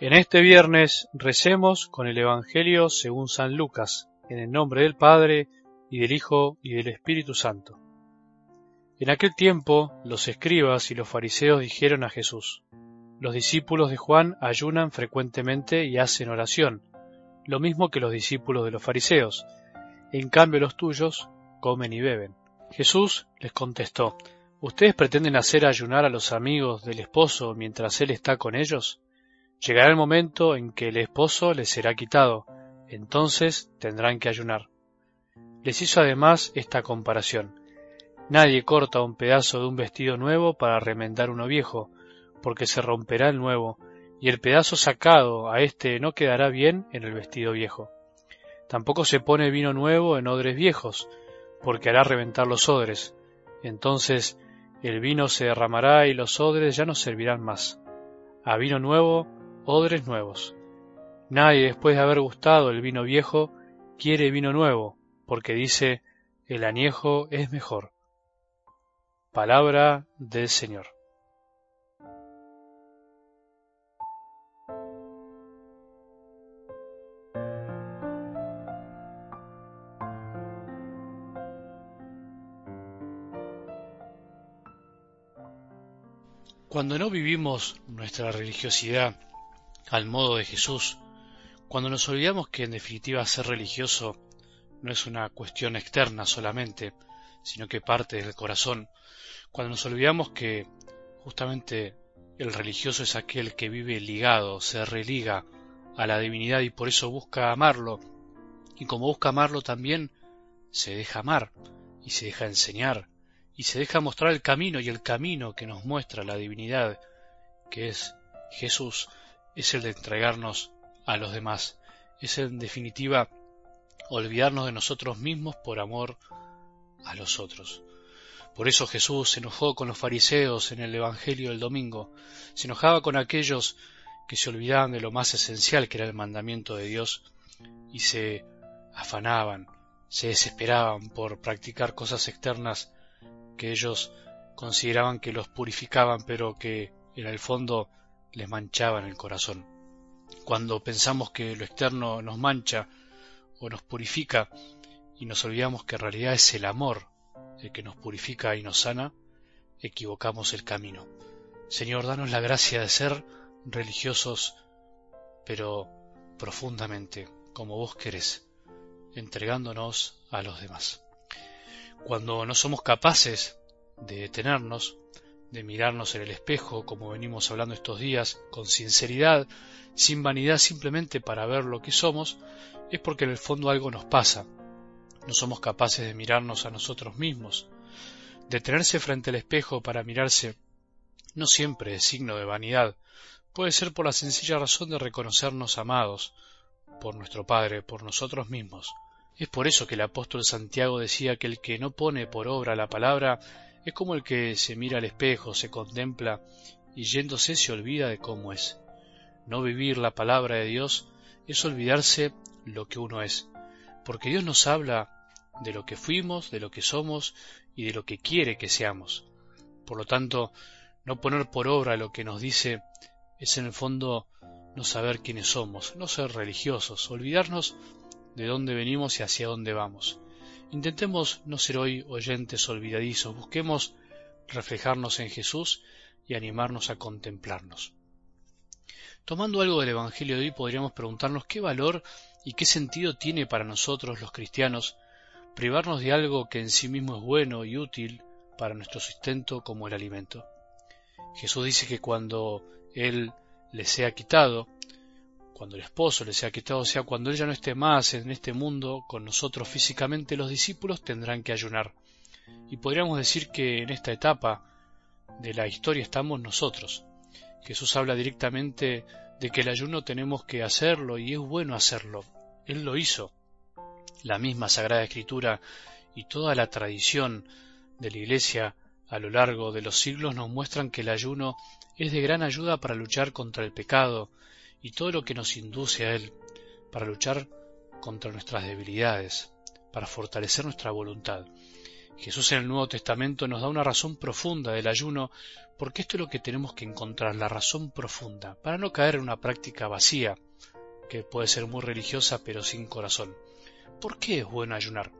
En este viernes recemos con el Evangelio según San Lucas, en el nombre del Padre, y del Hijo, y del Espíritu Santo. En aquel tiempo los escribas y los fariseos dijeron a Jesús, Los discípulos de Juan ayunan frecuentemente y hacen oración, lo mismo que los discípulos de los fariseos, en cambio los tuyos comen y beben. Jesús les contestó, ¿Ustedes pretenden hacer ayunar a los amigos del esposo mientras él está con ellos? Llegará el momento en que el esposo les será quitado, entonces tendrán que ayunar. Les hizo además esta comparación. Nadie corta un pedazo de un vestido nuevo para remendar uno viejo, porque se romperá el nuevo, y el pedazo sacado a éste no quedará bien en el vestido viejo. Tampoco se pone vino nuevo en odres viejos, porque hará reventar los odres. Entonces el vino se derramará y los odres ya no servirán más. A vino nuevo odres nuevos. Nadie después de haber gustado el vino viejo quiere vino nuevo, porque dice, el añejo es mejor. Palabra del Señor. Cuando no vivimos nuestra religiosidad al modo de Jesús, cuando nos olvidamos que en definitiva ser religioso no es una cuestión externa solamente, sino que parte del corazón, cuando nos olvidamos que justamente el religioso es aquel que vive ligado, se religa a la divinidad y por eso busca amarlo, y como busca amarlo también se deja amar y se deja enseñar y se deja mostrar el camino y el camino que nos muestra la divinidad, que es Jesús, es el de entregarnos a los demás, es en definitiva olvidarnos de nosotros mismos por amor a los otros. Por eso Jesús se enojó con los fariseos en el Evangelio del domingo, se enojaba con aquellos que se olvidaban de lo más esencial que era el mandamiento de Dios y se afanaban, se desesperaban por practicar cosas externas que ellos consideraban que los purificaban pero que en el fondo les manchaban el corazón. Cuando pensamos que lo externo nos mancha o nos purifica y nos olvidamos que en realidad es el amor el que nos purifica y nos sana, equivocamos el camino. Señor, danos la gracia de ser religiosos, pero profundamente, como vos querés, entregándonos a los demás. Cuando no somos capaces de detenernos, de mirarnos en el espejo, como venimos hablando estos días, con sinceridad, sin vanidad, simplemente para ver lo que somos, es porque en el fondo algo nos pasa. No somos capaces de mirarnos a nosotros mismos. Detenerse frente al espejo para mirarse no siempre es signo de vanidad, puede ser por la sencilla razón de reconocernos amados por nuestro Padre, por nosotros mismos. Es por eso que el apóstol Santiago decía que el que no pone por obra la palabra es como el que se mira al espejo, se contempla y yéndose se olvida de cómo es. No vivir la palabra de Dios es olvidarse lo que uno es, porque Dios nos habla de lo que fuimos, de lo que somos y de lo que quiere que seamos. Por lo tanto, no poner por obra lo que nos dice es en el fondo no saber quiénes somos, no ser religiosos, olvidarnos de dónde venimos y hacia dónde vamos. Intentemos no ser hoy oyentes olvidadizos, busquemos reflejarnos en Jesús y animarnos a contemplarnos. Tomando algo del Evangelio de hoy podríamos preguntarnos qué valor y qué sentido tiene para nosotros los cristianos privarnos de algo que en sí mismo es bueno y útil para nuestro sustento como el alimento. Jesús dice que cuando Él le sea quitado, cuando el esposo le sea quitado, o sea, cuando él ya no esté más en este mundo con nosotros físicamente, los discípulos tendrán que ayunar. Y podríamos decir que en esta etapa de la historia estamos nosotros. Jesús habla directamente de que el ayuno tenemos que hacerlo y es bueno hacerlo. Él lo hizo. La misma Sagrada Escritura y toda la tradición de la Iglesia a lo largo de los siglos nos muestran que el ayuno es de gran ayuda para luchar contra el pecado y todo lo que nos induce a Él, para luchar contra nuestras debilidades, para fortalecer nuestra voluntad. Jesús en el Nuevo Testamento nos da una razón profunda del ayuno, porque esto es lo que tenemos que encontrar, la razón profunda, para no caer en una práctica vacía, que puede ser muy religiosa pero sin corazón. ¿Por qué es bueno ayunar?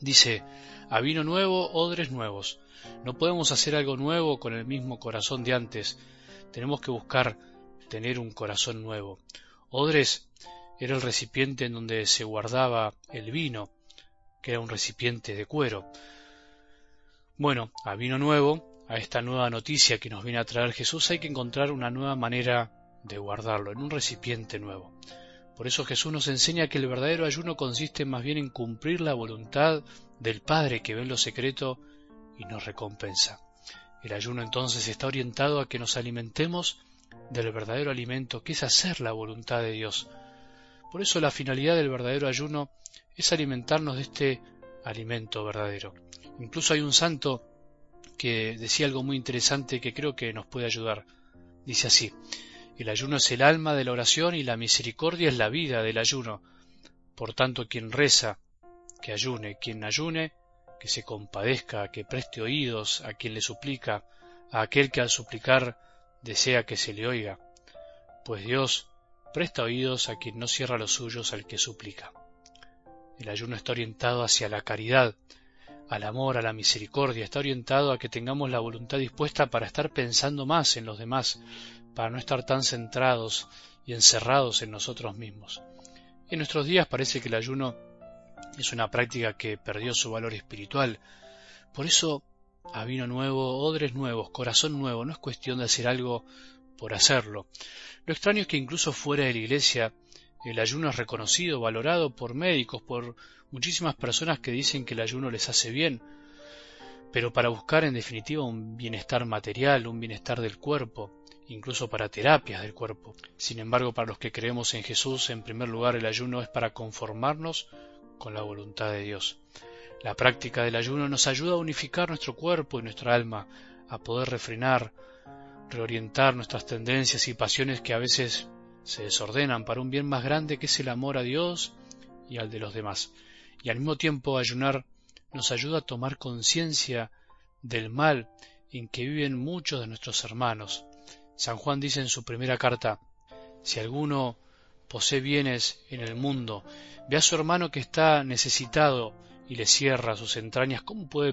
Dice, a vino nuevo, odres nuevos. No podemos hacer algo nuevo con el mismo corazón de antes. Tenemos que buscar tener un corazón nuevo. Odres era el recipiente en donde se guardaba el vino, que era un recipiente de cuero. Bueno, a vino nuevo, a esta nueva noticia que nos viene a traer Jesús, hay que encontrar una nueva manera de guardarlo, en un recipiente nuevo. Por eso Jesús nos enseña que el verdadero ayuno consiste más bien en cumplir la voluntad del Padre que ve en lo secreto y nos recompensa. El ayuno entonces está orientado a que nos alimentemos del verdadero alimento, que es hacer la voluntad de Dios. Por eso la finalidad del verdadero ayuno es alimentarnos de este alimento verdadero. Incluso hay un santo que decía algo muy interesante que creo que nos puede ayudar. Dice así, el ayuno es el alma de la oración y la misericordia es la vida del ayuno. Por tanto, quien reza, que ayune, quien ayune, que se compadezca, que preste oídos a quien le suplica, a aquel que al suplicar desea que se le oiga, pues Dios presta oídos a quien no cierra los suyos al que suplica. El ayuno está orientado hacia la caridad, al amor, a la misericordia, está orientado a que tengamos la voluntad dispuesta para estar pensando más en los demás, para no estar tan centrados y encerrados en nosotros mismos. En nuestros días parece que el ayuno es una práctica que perdió su valor espiritual. Por eso, a vino nuevo, odres nuevos, corazón nuevo, no es cuestión de hacer algo por hacerlo. Lo extraño es que incluso fuera de la iglesia el ayuno es reconocido, valorado por médicos, por muchísimas personas que dicen que el ayuno les hace bien, pero para buscar en definitiva un bienestar material, un bienestar del cuerpo, incluso para terapias del cuerpo. Sin embargo, para los que creemos en Jesús, en primer lugar el ayuno es para conformarnos con la voluntad de Dios. La práctica del ayuno nos ayuda a unificar nuestro cuerpo y nuestra alma, a poder refrenar, reorientar nuestras tendencias y pasiones que a veces se desordenan para un bien más grande que es el amor a Dios y al de los demás. Y al mismo tiempo ayunar nos ayuda a tomar conciencia del mal en que viven muchos de nuestros hermanos, San Juan dice en su primera carta, si alguno posee bienes en el mundo, ve a su hermano que está necesitado y le cierra sus entrañas, ¿cómo puede